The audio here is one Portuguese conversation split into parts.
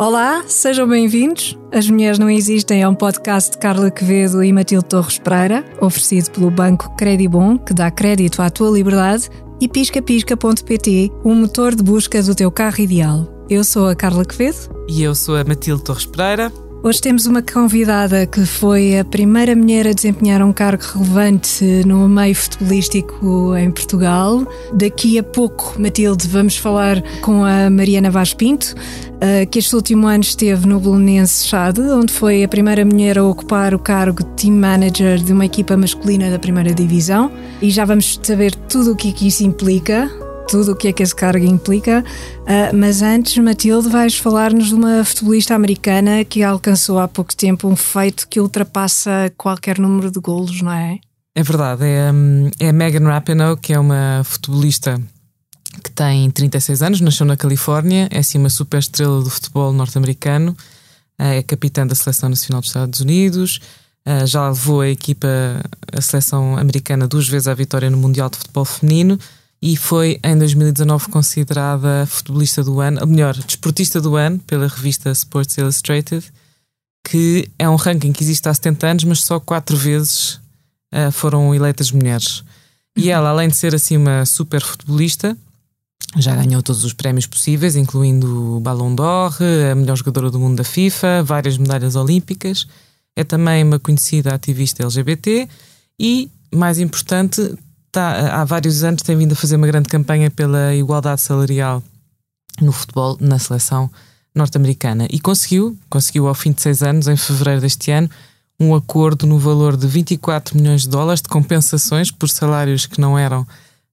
Olá, sejam bem-vindos. As Mulheres Não Existem é um podcast de Carla Quevedo e Matilde Torres Pereira, oferecido pelo Banco Credibon, que dá crédito à tua liberdade, e piscapisca.pt, o motor de busca do teu carro ideal. Eu sou a Carla Quevedo. E eu sou a Matilde Torres Pereira. Hoje temos uma convidada que foi a primeira mulher a desempenhar um cargo relevante no meio futebolístico em Portugal. Daqui a pouco, Matilde, vamos falar com a Mariana Vaz Pinto, eh, que este último ano esteve no Bolonense Chade, onde foi a primeira mulher a ocupar o cargo de team manager de uma equipa masculina da primeira divisão. E já vamos saber tudo o que isso implica tudo o que é que cargo implica. Uh, mas antes, Matilde, vais falar-nos de uma futebolista americana que alcançou há pouco tempo um feito que ultrapassa qualquer número de golos, não é? É verdade, é, hum, é Megan Rapinoe, que é uma futebolista que tem 36 anos, nasceu na Califórnia, é assim uma super estrela do futebol norte-americano, ah, é capitã da Seleção Nacional dos Estados Unidos, ah, já levou a equipa, a seleção americana, duas vezes à vitória no Mundial de Futebol Feminino e foi em 2019 considerada futebolista do ano, ou melhor, desportista do ano pela revista Sports Illustrated, que é um ranking que existe há 70 anos, mas só quatro vezes uh, foram eleitas mulheres. E uhum. ela, além de ser assim uma super futebolista, já ganhou todos os prémios possíveis, incluindo o Ballon d'Or, a melhor jogadora do mundo da FIFA, várias medalhas olímpicas. É também uma conhecida ativista LGBT e, mais importante, tá, há vários anos tem vindo a fazer uma grande campanha pela igualdade salarial no futebol, na seleção norte-americana. E conseguiu, conseguiu ao fim de seis anos, em fevereiro deste ano, um acordo no valor de 24 milhões de dólares de compensações por salários que não eram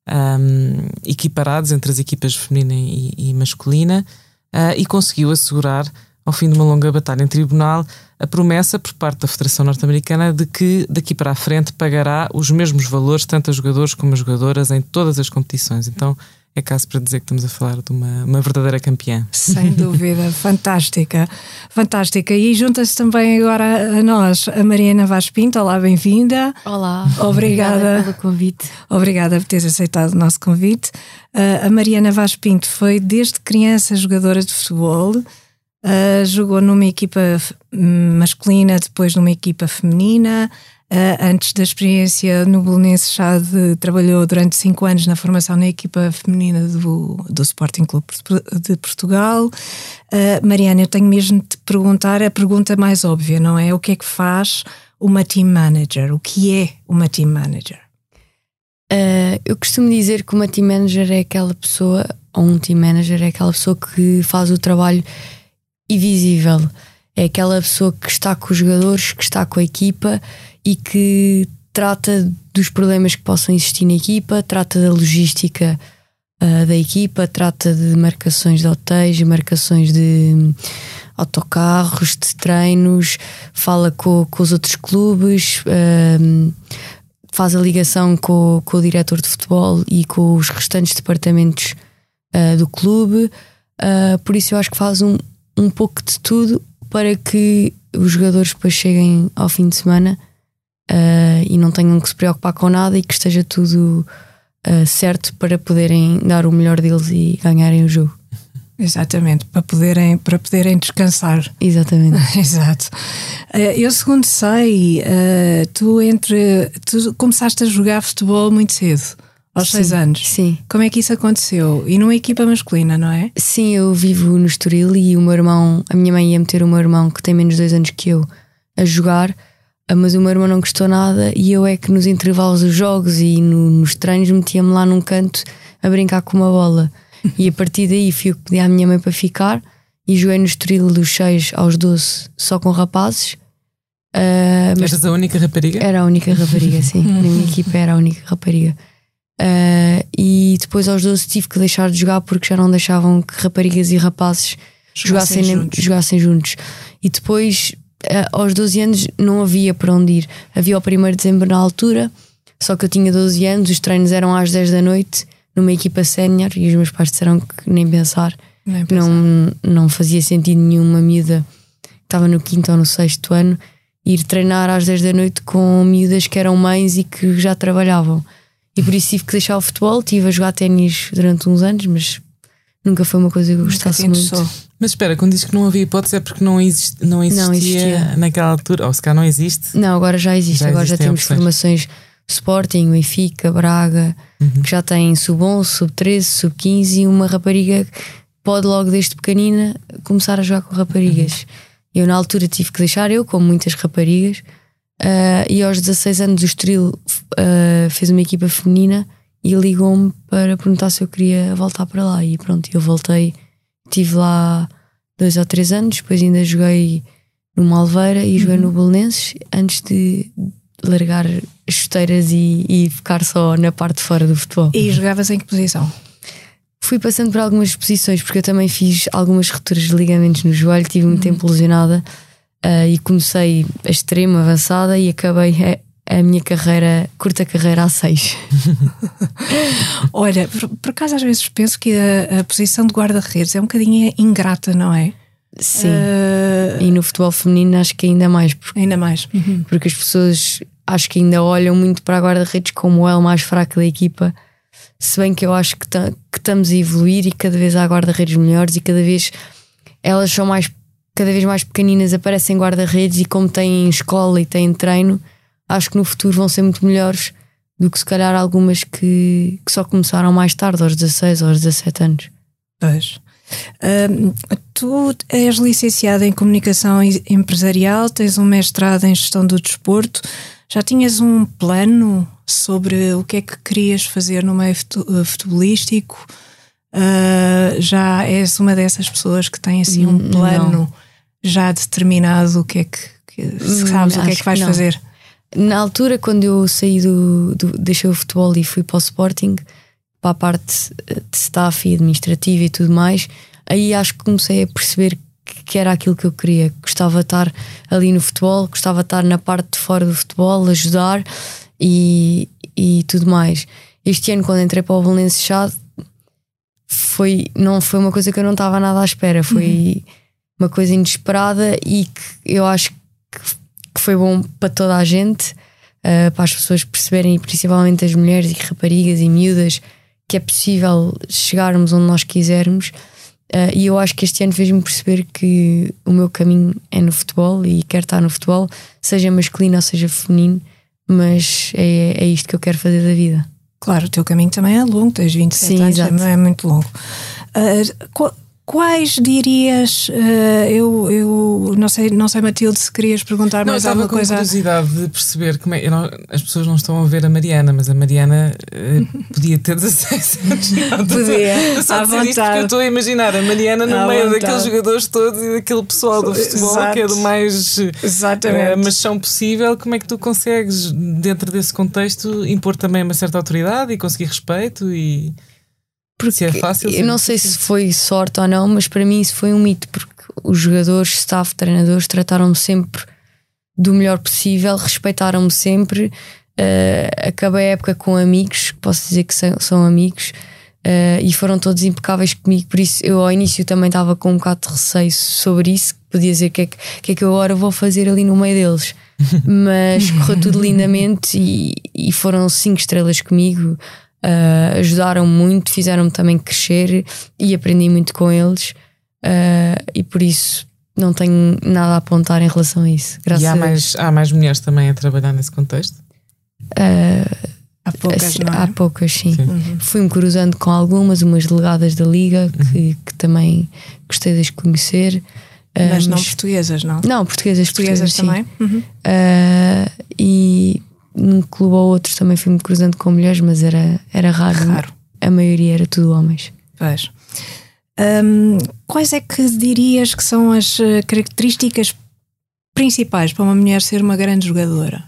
um, equiparados entre as equipas feminina e, e masculina uh, e conseguiu assegurar, ao fim de uma longa batalha em tribunal, a promessa por parte da Federação Norte-Americana de que daqui para a frente pagará os mesmos valores, tanto a jogadores como a jogadoras, em todas as competições. Então é caso para dizer que estamos a falar de uma, uma verdadeira campeã. Sem dúvida, fantástica, fantástica. E junta-se também agora a nós a Mariana Vaz Pinto. Olá, bem-vinda. Olá, obrigada, obrigada pelo convite. Obrigada por teres aceitado o nosso convite. Uh, a Mariana Vaz Pinto foi desde criança jogadora de futebol. Uh, jogou numa equipa masculina, depois numa equipa feminina. Uh, antes da experiência no Bolonense trabalhou durante cinco anos na formação na equipa feminina do, do Sporting Clube de Portugal. Uh, Mariana, eu tenho mesmo de te perguntar a pergunta mais óbvia, não é? O que é que faz uma team manager? O que é uma team manager? Uh, eu costumo dizer que uma team manager é aquela pessoa, ou um team manager é aquela pessoa que faz o trabalho invisível. É aquela pessoa que está com os jogadores, que está com a equipa e que trata dos problemas que possam existir na equipa, trata da logística uh, da equipa, trata de marcações de hotéis, marcações de um, autocarros, de treinos, fala com, com os outros clubes, uh, faz a ligação com, com o diretor de futebol e com os restantes departamentos uh, do clube. por isso eu acho que faz um, um pouco de tudo para que os jogadores depois cheguem ao fim de semana uh, e não tenham que se preocupar com nada e que esteja tudo uh, certo para poderem dar o melhor deles e ganharem o jogo. Exatamente, para poderem, para poderem descansar. Exatamente. Exato. Uh, eu, segundo sei, tu entre tu começaste a jogar futebol muito cedo. Aos seis anos? Sim. Como é que isso aconteceu? E numa equipa masculina, não é? Sim, eu vivo no Estoril e o meu irmão, a minha mãe ia meter o meu irmão, que tem menos de dois anos que eu, a jogar, ah, mas o meu irmão não gostou nada e eu é que nos intervalos dos jogos e no, nos treinos metia-me lá num canto a brincar com uma bola. e a partir daí fui pedir à minha mãe para ficar e joguei no Estoril dos 6 aos 12 só com rapazes. Uh, mas Eras a única rapariga? Era a única rapariga, sim. Na minha equipa era a única rapariga. Uh, e depois aos 12 tive que deixar de jogar porque já não deixavam que raparigas e rapazes jogassem, jogassem, juntos. jogassem juntos. E depois, uh, aos 12 anos, não havia para onde ir. Havia o 1 de dezembro na altura, só que eu tinha 12 anos, os treinos eram às 10 da noite, numa equipa sénior, e os meus pais disseram que nem pensar. Nem pensar. Não, não fazia sentido nenhuma miúda estava no quinto ou no sexto ano ir treinar às 10 da noite com miúdas que eram mães e que já trabalhavam. E por isso tive que deixar o futebol. Estive a jogar ténis durante uns anos, mas nunca foi uma coisa que eu gostasse muito. Mas espera, quando diz que não havia hipótese é porque não, exist, não, existia, Não existia. naquela altura, ou se cá não existe. Não, agora já existe. Já agora já temos opções. formações Sporting, Benfica, Braga, Uhum. que já têm sub-11, sub-13, sub-15 e uma rapariga que pode logo desde pequenina começar a jogar com raparigas. Uhum. Eu na altura tive que deixar, eu, como muitas raparigas, ah, e aos 16 anos o Estoril ah, fez uma equipa feminina e ligou-me para perguntar se eu queria voltar para lá. E pronto, eu voltei, estive lá dois ou três anos, depois ainda joguei no Malveira e joguei no Belenenses antes de largar as chuteiras e, e ficar só na parte de fora do futebol. E jogavas em que posição? Fui passando por algumas posições porque eu também fiz algumas rupturas de ligamentos no joelho, tive muito tempo lesionada ah, e comecei a extremo, avançada e acabei a, a minha carreira, curta carreira a seis. Olha, por, por acaso às vezes penso que a, a posição de guarda-redes é um bocadinho ingrata, não é? Sim. Ah, E no futebol feminino acho que ainda mais, porque, ainda mais. porque as pessoas acho que ainda olham muito para a guarda-redes como o elo mais fraco da equipa. Se bem que eu acho que, que estamos a evoluir e cada vez há guarda-redes melhores e cada vez elas são mais cada vez mais pequeninas, aparecem guarda-redes e como têm escola e têm treino, acho que no futuro vão ser muito melhores do que se calhar algumas que, que só começaram mais tarde, aos 16 ou aos 17 anos. Pois. Ahm, tu és licenciada em comunicação empresarial, tens um mestrado em gestão do desporto. Já tinhas um plano sobre o que é que querias fazer no meio eh, futebolístico? Ah, já és uma dessas pessoas que tem assim um Hum, plano já determinado o que é que, que- sabes o que é acho que vais que fazer? Na altura, quando eu saí do, do deixei o futebol e fui para o Sporting, para a parte eh, de staff e administrativa e tudo mais, aí acho que comecei a perceber que, era aquilo que eu queria. Gostava de estar ali no futebol, gostava de estar na parte de fora do futebol, ajudar e, e tudo mais. Este ano, quando entrei para o Valença Chá, foi, não foi uma coisa que eu não estava nada à espera, foi uma coisa inesperada e que eu acho que, foi bom para toda a gente, uh, para as pessoas perceberem, principalmente as mulheres e raparigas e miúdas, que é possível chegarmos onde nós quisermos. Uh, e eu acho que este ano fez-me perceber que o meu caminho é no futebol e quero estar no futebol, seja masculino ou seja feminino, mas é, é isto que eu quero fazer da vida. Claro, o teu caminho também é longo, tens 27 Sim, anos, exato. não é muito longo. Ah, qu- quais dirias, ah, eu, eu não sei, não sei, Matilde, se querias perguntar Não, eu mais estava alguma com coisa. curiosidade de perceber como é. eu não- as pessoas não estão a ver a Mariana, mas a Mariana eh, podia ter 16 anos. Podia, só a à dizer isto vontade. porque eu estou a imaginar a Mariana no À meio vontade. daqueles jogadores todos e daquele pessoal do futebol Exato. que é do mais eh, Exatamente. machão possível. Como é que tu consegues, dentro desse contexto, impor também uma certa autoridade e conseguir respeito? E se é fácil. Eu não sei se foi sorte ou não, mas para mim isso foi um mito, porque os jogadores, staff, treinadores trataram-me sempre do melhor possível, respeitaram-me sempre. eh, acabei a época com amigos, posso dizer que são, são amigos, eh, e foram todos impecáveis comigo. Por isso, eu ao início também estava com um bocado de receio sobre isso, podia dizer o que, é que, que é que eu agora vou fazer ali no meio deles. Mas correu tudo lindamente e, e foram cinco estrelas comigo. Uh, ajudaram muito, fizeram-me também crescer e aprendi muito com eles. Uh, e por isso não tenho nada a apontar em relação a isso. Graças E há a Deus. mais, há mais mulheres também a trabalhar nesse contexto? Uh, Há poucas, assim, não é? há poucas, sim. Sim. Uhum. Fui-me cruzando com algumas, umas delegadas da Liga que, que também gostei de as conhecer. Uh, Mas não portuguesas, não? não, portuguesas, Portuguesas sim. também? Uhum. Uh, e num clube ou outro também fui-me cruzando com mulheres, mas era, era raro. Raro. A maioria era tudo homens. Pois. Hum, quais é que dirias que são as eh, características principais para uma mulher ser uma grande jogadora?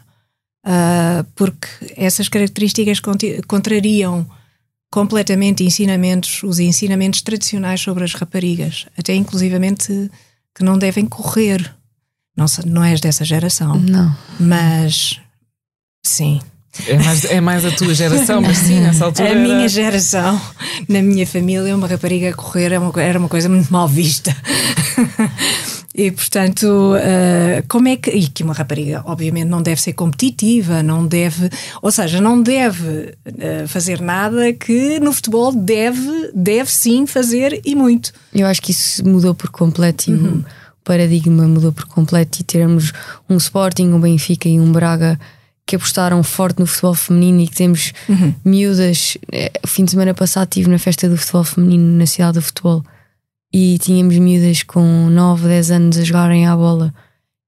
Ah, porque essas características contrariam completamente ensinamentos, os ensinamentos tradicionais sobre as raparigas, até inclusivamente que não devem correr. Não, não és dessa geração, Não. mas sim. É mais, é mais a tua geração, mas sim, nessa altura. A era- minha geração, na minha família, uma rapariga a correr era uma, era uma coisa muito mal vista. E portanto, uh, como é que. E que uma rapariga, obviamente, não deve ser competitiva, não deve. Ou seja, não deve uh, fazer nada que no futebol deve, deve sim fazer e muito. Eu acho que isso mudou por completo. Uhum. O paradigma mudou por completo e teremos um Sporting, um Benfica e um Braga que apostaram forte no futebol feminino e que temos uhum. miúdas. Eh, o fim de semana passado estive na festa do futebol feminino na cidade do futebol e tínhamos miúdas com 9, 10 anos a jogarem à bola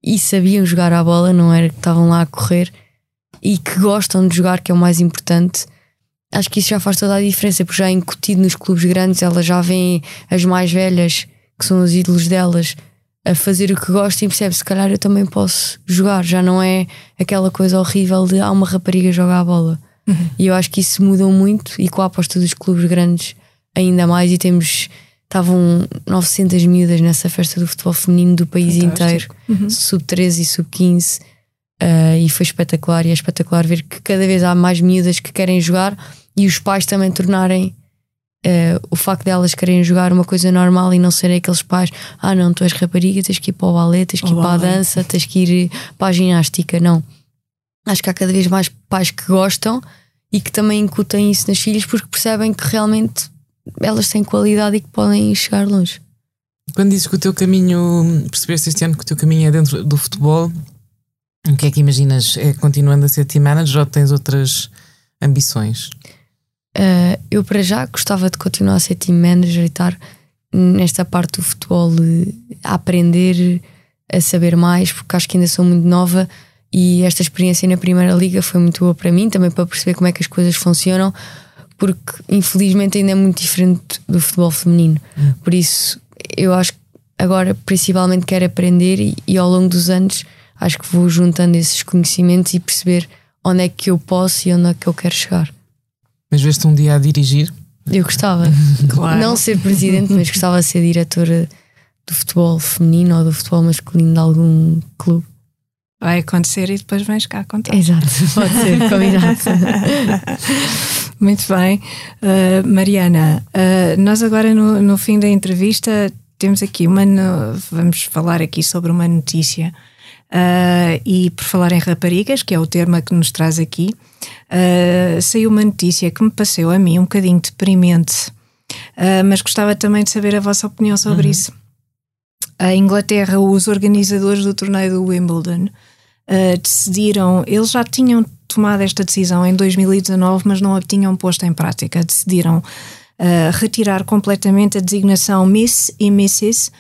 e sabiam jogar à bola, não era que estavam lá a correr e que gostam de jogar, que é o mais importante. Acho que isso já faz toda a diferença, porque já é incutido nos clubes grandes, elas já veem as mais velhas, que são os ídolos delas, a fazer o que gostam e percebe se calhar eu também posso jogar. Já não é aquela coisa horrível de ah, uma rapariga jogar a bola. Uhum. E eu acho que isso mudou muito e com a aposta dos clubes grandes ainda mais e temos estavam 900 miúdas nessa festa do futebol feminino do país Fantástico. inteiro, uhum. sub-13 e sub-15, uh, eh, e foi espetacular. E é espetacular ver que cada vez há mais miúdas que querem jogar e os pais também tornarem uh, o facto delas de quererem jogar uma coisa normal e não serem aqueles pais: ah, não, tu és rapariga, tens que ir para o balé, tens que ir para a dança, tens que ir para a ginástica. Não. Acho que há cada vez mais pais que gostam e que também incutem isso nas filhas porque percebem que realmente elas têm qualidade e que podem chegar longe. Quando dizes que o teu caminho, percebeste este ano que o teu caminho é dentro do futebol, o que é que imaginas? É continuando a ser team manager ou tens outras ambições? Uh, eu, para já, gostava de continuar a ser team manager e estar nesta parte do futebol a aprender, a saber mais, porque acho que ainda sou muito nova e esta experiência na Primeira Liga foi muito boa para mim, também para perceber como é que as coisas funcionam porque infelizmente ainda é muito diferente do futebol feminino. Hum. Por isso, eu acho que agora principalmente quero aprender e, e, ao longo dos anos acho que vou juntando esses conhecimentos e perceber onde é que eu posso e onde é que eu quero chegar. Mas veste um dia a dirigir? Eu gostava. claro. Não ser presidente, mas gostava de ser diretora do futebol feminino ou do futebol masculino de algum clube. Vai acontecer e depois vens cá contar. Exato, pode ser, combinado. Muito bem. Uh, Mariana, uh, nós agora no, no, fim da entrevista temos aqui uma. No, vamos falar aqui sobre uma notícia. Uh, e por falar em raparigas, que é o termo que nos traz aqui, saiu uma notícia que me passou a mim um bocadinho deprimente, mas gostava também de saber a vossa opinião sobre uhum. isso. A Inglaterra, os organizadores do torneio do Wimbledon, decidiram, eles já tinham tomado esta decisão em 2019, mas não a tinham posto em prática. Decidiram uh, retirar completamente a designação Miss e Mrs.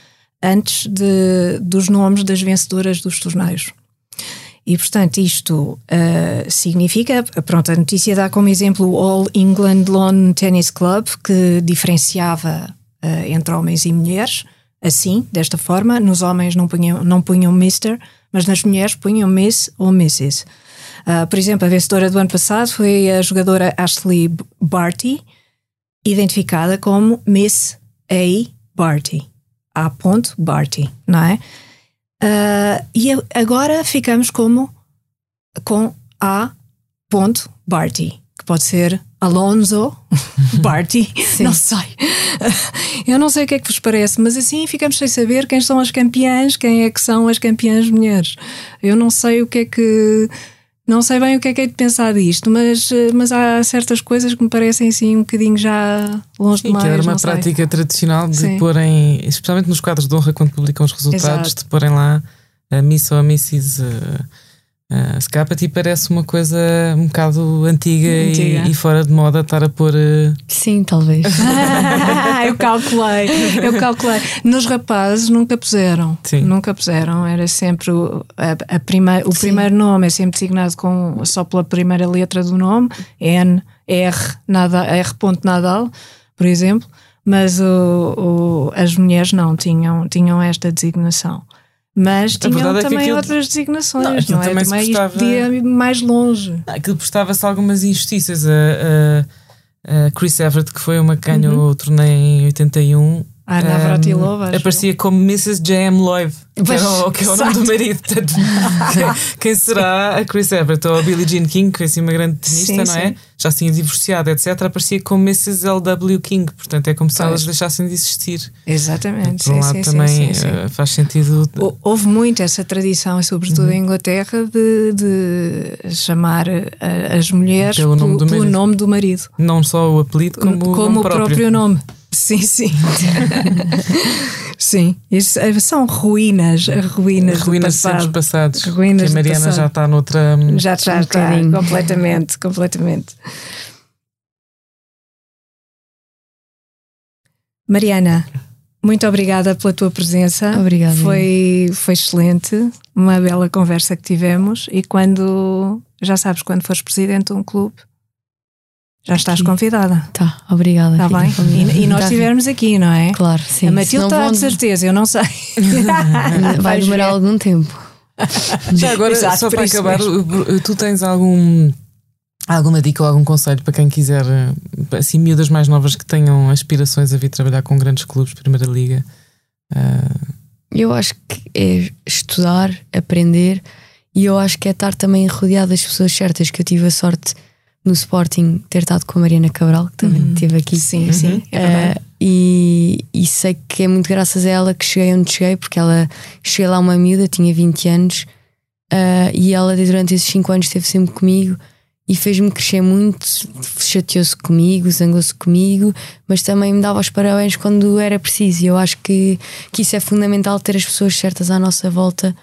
antes de, dos nomes das vencedoras dos torneios. E, portanto, isto uh, significa, pronto, a notícia dá como exemplo o All England Lawn Tennis Club, que diferenciava uh, entre homens e mulheres, assim, desta forma. Nos homens não punham, não punham Mr., mas nas mulheres punham Miss ou Mrs. Uh, por exemplo, a vencedora do ano passado foi a jogadora Ashley Barty, identificada como Miss A. Barty. A. Barty, não é? Uh, e agora ficamos como com A. Barty, que pode ser Alonso Barty, não sei. Eu não sei o que é que vos parece, mas assim ficamos sem saber quem são as campeãs, quem é que são as campeãs mulheres. Eu não sei o que é que não sei bem o que é que é de pensar disto, mas, eh, mas há certas coisas que me parecem assim um bocadinho já longe Sim, demais. Que era uma prática sei. tradicional de Sim. porem, especialmente nos quadros de honra, quando publicam os resultados, Exato. de porem lá a Miss ou a Mrs. Uh, Uh, Scapati parece uma coisa um bocado antiga, antiga. E, e, fora de moda estar a pôr. Uh... Sim, talvez. eu calculei, eu calculei. Nos rapazes nunca puseram. Sim. Nunca puseram. Era sempre o, a, a prima, o primeiro nome é sempre designado com, só pela primeira letra do nome, N, R, nada, R. Nadal, por exemplo. Mas o, o, as mulheres não tinham, tinham esta designação. Mas tinham é também aquilo... outras designações, não, não é? Também, também postava... ia mais longe. Aquilo postava-se algumas injustiças. A, a, a, Chris Everett, que foi uma que ganhou uhum. o torneio em 81, Navratilova. Um, aparecia como Mrs. J.M. Lloyd, que, era o, que é o nome do marido. Portanto, quem será a Chris Everett ou a Billie Jean King, que é assim uma grande tenista, não é? Sim. Já tinha divorciado, etc. Aparecia como Mrs. L.W. King, portanto é como se pois. elas deixassem de existir. Exatamente. Por um lado também uh, faz sentido. Houve muito essa tradição, sobretudo uhum. em Inglaterra, de, de chamar as mulheres pelo, nome, do pelo nome, do marido. Não só o apelido, como, como o, o próprio nome. Sim, sim. sim, isso eh, são ruínas, ruínas, ruínas do passado. passados. Ruínas que a Mariana já está noutra. Já, já um está, completamente, completamente. Mariana, muito obrigada pela tua presença. Obrigada. Foi, foi excelente, uma bela conversa que tivemos. E quando, já sabes, quando fores presidente de um clube, já estás convidada. Tá, obrigada. Está bem? E, e, nós tá estivermos aqui, não é? Claro, sim. A Matilde está vão... de certeza, eu não sei. Vai demorar algum tempo. Já agora, Exato, só para acabar, mesmo. tu tens algum alguma dica ou algum conselho para quem quiser, assim, miúdas mais novas que tenham aspirações a vir trabalhar com grandes clubes, Primeira Liga? Uh... Eu acho que é estudar, aprender e eu acho que é estar também rodeado das pessoas certas, que eu tive a sorte no Sporting ter estado com a Mariana Cabral, que também uhum. esteve aqui. Sim, uhum. sim. É uh, e, e, sei que é muito graças a ela que cheguei onde cheguei, porque ela cheguei lá uma miúda, tinha 20 anos, uh, e ela durante esses 5 anos esteve sempre comigo e fez-me crescer muito, chateou-se comigo, zangou-se comigo, mas também me dava os parabéns quando era preciso. E eu acho que, que isso é fundamental ter as pessoas certas à nossa volta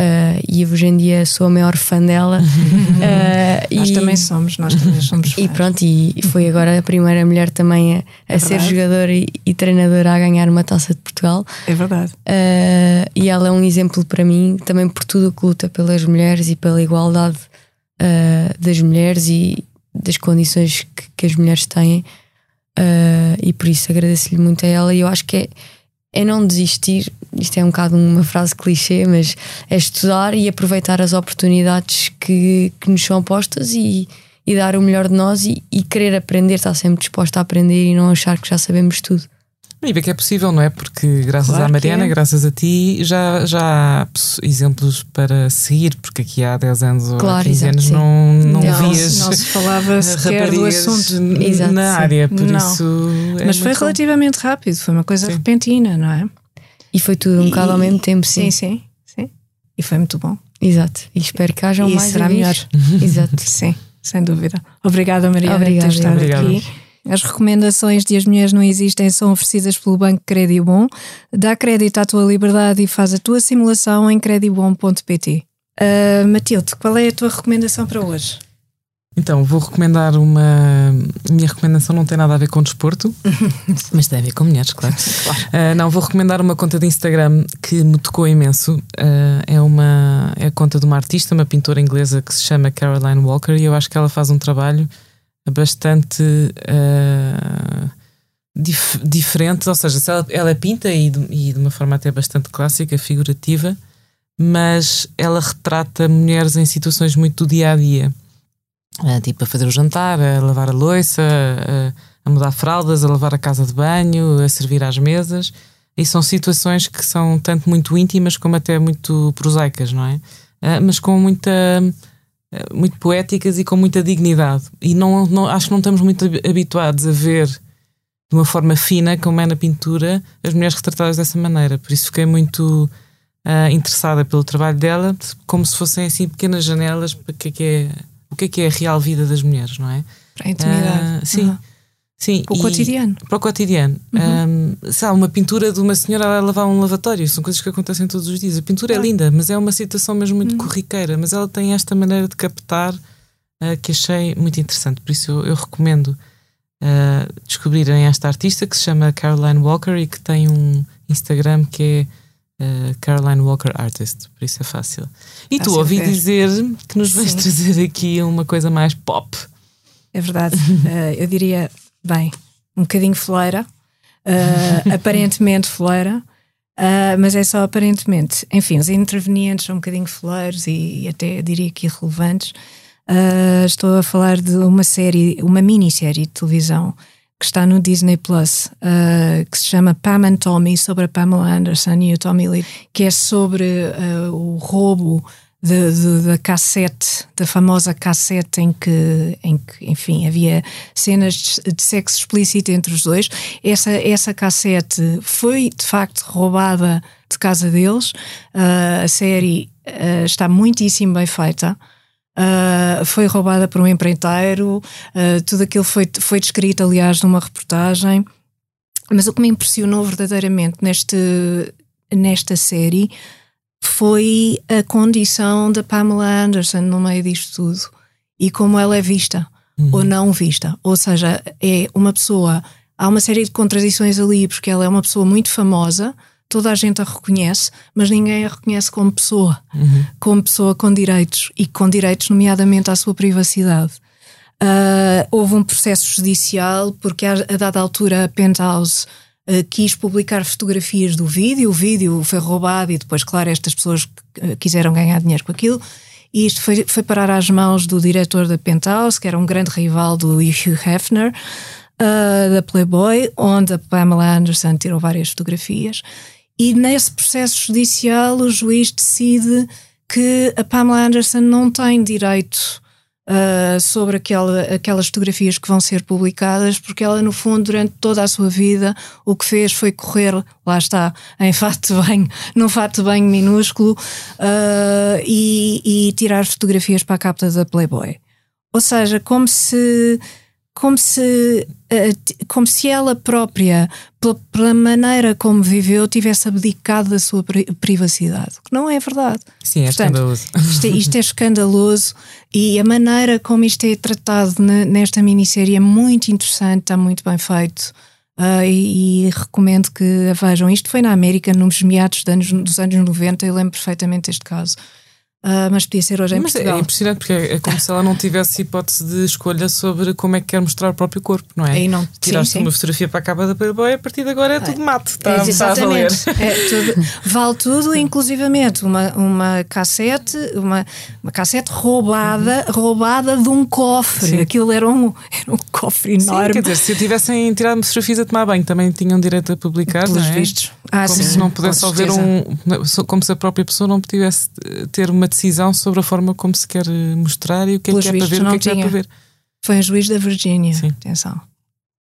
Uh, e hoje em dia sou a maior fã dela. Uh, nós e, também somos, nós também somos fãs. E pronto, e foi agora a primeira mulher também a, a é ser jogadora e, e, treinadora a ganhar uma taça de Portugal. É verdade. Uh, e ela é um exemplo para mim, também por tudo o que luta pelas mulheres e pela igualdade das mulheres e das condições que, que as mulheres têm. e por isso agradeço-lhe muito a ela. E eu acho que é é não desistir. Isto é um bocado uma frase clichê, mas é estudar e aproveitar as oportunidades que, que nos são postas e, e dar o melhor de nós e, e querer aprender, estar sempre disposta a aprender e não achar que já sabemos tudo. E ver que é possível, não é? Porque graças claro à Mariana, é. graças a ti, já, já há exemplos para seguir, porque aqui há 10 anos ou claro, 15 anos não, não, não vias. Não se falava sequer do assunto exato, na área, por não. isso. É Mas foi relativamente bom. rápido, foi uma coisa sim. repentina, não é? E foi tudo um bocado ao mesmo tempo, sim. Sim, sim, sim. E foi muito bom. Exato. E espero que hajam e mais. será melhor. Exato. Sim, sem dúvida. Obrigada, Maria, por ter estado aqui. As recomendações de As Mulheres Não Existem são oferecidas pelo Banco Credibom. Dá crédito à tua liberdade e faz a tua simulação em credibom.pt. Uh, Matilde, qual é a tua recomendação para hoje? Então, vou recomendar uma. A minha recomendação não tem nada a ver com desporto, mas tem a ver com mulheres, claro. claro. Uh, não, vou recomendar uma conta de Instagram que me tocou imenso. Uh, é uma é a conta de uma artista, uma pintora inglesa que se chama Caroline Walker, e eu acho que ela faz um trabalho bastante uh, dif diferente, ou seja, ela, ela pinta e de, e de, uma forma até bastante clássica, figurativa, mas ela retrata mulheres em situações muito do dia a dia, uh, tipo a fazer o jantar, a lavar a louça, a, a mudar fraldas, a lavar a casa de banho, a servir às mesas. E são situações que são tanto muito íntimas como até muito prosaicas, não é? Uh, mas com muita muito poéticas e com muita dignidade. E não, não, acho que não estamos muito habituados a ver de uma forma fina, como é na pintura, as mulheres retratadas dessa maneira. Por isso fiquei muito uh, interessada pelo trabalho dela, como se fossem assim pequenas janelas para que é que é, o que é que é a real vida das mulheres, não é? Para a intimidade. Uh, sim. Uhum. Sim, para o cotidiano. Para o cotidiano. Uhum. Um, sabe, uma pintura de uma senhora a lavar um lavatório, são coisas que acontecem todos os dias. A pintura é linda, mas é uma situação mesmo muito uhum. corriqueira. Mas ela tem esta maneira de captar uh, que achei muito interessante. Por isso eu, eu recomendo uh, descobrirem esta artista que se chama Caroline Walker e que tem um Instagram que é uh, Caroline Walker Artist. Por isso é fácil. E tu ouvi dizer que nos vais trazer aqui uma coisa mais pop. É verdade. eu diria bem, um bocadinho fleira, uh, aparentemente fleira, uh, mas é só aparentemente. Enfim, os intervenientes são um bocadinho fleiros e, e até diria que irrelevantes. Uh, estou a falar de uma série, uma minissérie de televisão que está no Disney Plus, uh, que se chama Pam and Tommy, sobre a Pamela Anderson e o Tommy Lee, que é sobre uh, o roubo da cassete, da famosa cassete em que, em que, enfim, havia cenas de, sexo explícito entre os dois. Essa, essa cassete foi de facto roubada de casa deles. Uh, a série uh, está muitíssimo bem feita. Uh, foi roubada por um empreiteiro, tudo aquilo foi, foi descrito, aliás, numa reportagem. Mas o que me impressionou verdadeiramente neste, nesta série foi a condição da Pamela Anderson no meio disto tudo e como ela é vista uhum. ou não vista. Ou seja, é uma pessoa. Há uma série de contradições ali, porque ela é uma pessoa muito famosa, toda a gente a reconhece, mas ninguém a reconhece como pessoa, uhum. como pessoa com direitos e com direitos, nomeadamente, à sua privacidade. Uh, houve um processo judicial, porque a, a dada altura a Penthouse quis publicar fotografias do vídeo, o vídeo foi roubado e depois, claro, estas pessoas uh, quiseram ganhar dinheiro com aquilo. E isto foi, foi parar às mãos do diretor da Penthouse, que era um grande rival do Hugh Hefner, uh, da Playboy, onde a Pamela Anderson tirou várias fotografias. E nesse processo judicial, o juiz decide que a Pamela Anderson não tem direito uh, sobre aquela, aquelas fotografias que vão ser publicadas, porque ela, no fundo, durante toda a sua vida, o que fez foi correr, lá está, em fato de num fato banho minúsculo, uh, e, e tirar fotografias para a capa da Playboy. Ou seja, como se como se, eh, como se ela própria, pela maneira como viveu, tivesse abdicado da sua privacidade. Que não é verdade. Sim, é Portanto, escandaloso. Isto é, isto é, escandaloso e a maneira como isto é tratado nesta minissérie é muito interessante, está muito bem feito. Uh, e, e, recomendo que a vejam. Isto foi na América, nos meados anos, dos anos 90, eu lembro perfeitamente este caso. Uh, mas podia ser hoje em mas é Portugal. É impressionante porque é como se ela não tivesse hipótese de escolha sobre como é que quer mostrar o próprio corpo, não é? Aí não, Tiraste sim, uma fotografia para a capa da Playboy, a partir de agora é tudo mato. Está, é, exatamente. É tudo, vale tudo, inclusivamente uma, uma cassete, uma, uma cassete roubada, uhum. roubada de um cofre. Sim. Aquilo era um, era um cofre enorme. Sim, quer dizer, se tivessem tirado uma fotografias a tomar banho, também tinham direito a publicar, Pelos não é? vistos. Ah, como sim, se não pudesse haver um. Como se a própria pessoa não pudesse ter uma decisão sobre a forma como se quer mostrar e o que é que é para ver, o que é que é para ver. Foi um juiz da Virgínia. Atenção.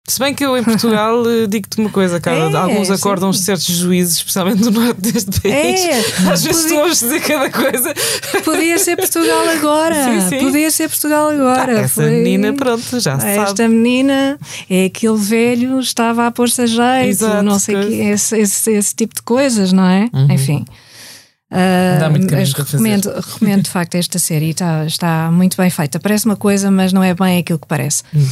Se bem que eu em Portugal eh, digo-te uma coisa, cara, é, alguns acordam sim. certos juízes, especialmente no norte deste país. É, Às vezes estou a dizer cada coisa. Podia ser Portugal agora. Sim, sim. Podia ser Portugal agora. Ah, essa Foi... menina, pronto, já Esta sabe. Esta menina é aquele velho, estava a pôr-se a jeito, Exato, não sei que, esse, esse, esse, tipo de coisas, não é? Uhum. Enfim. Uh, mas recomendo, recomendo de facto esta série, está, está muito bem feita. Parece uma coisa, mas não é bem aquilo que parece. Hum.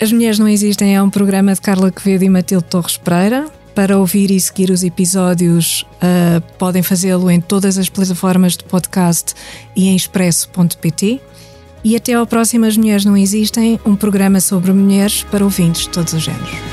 As Mulheres Não Existem é um programa de Carla Quevedo e Matilde Torres Pereira. Para ouvir e seguir os episódios, uh, podem fazê-lo em todas as plataformas de podcast e em expresso.pt. E até ao próximo As Mulheres Não Existem, um programa sobre mulheres para ouvintes de todos os géneros.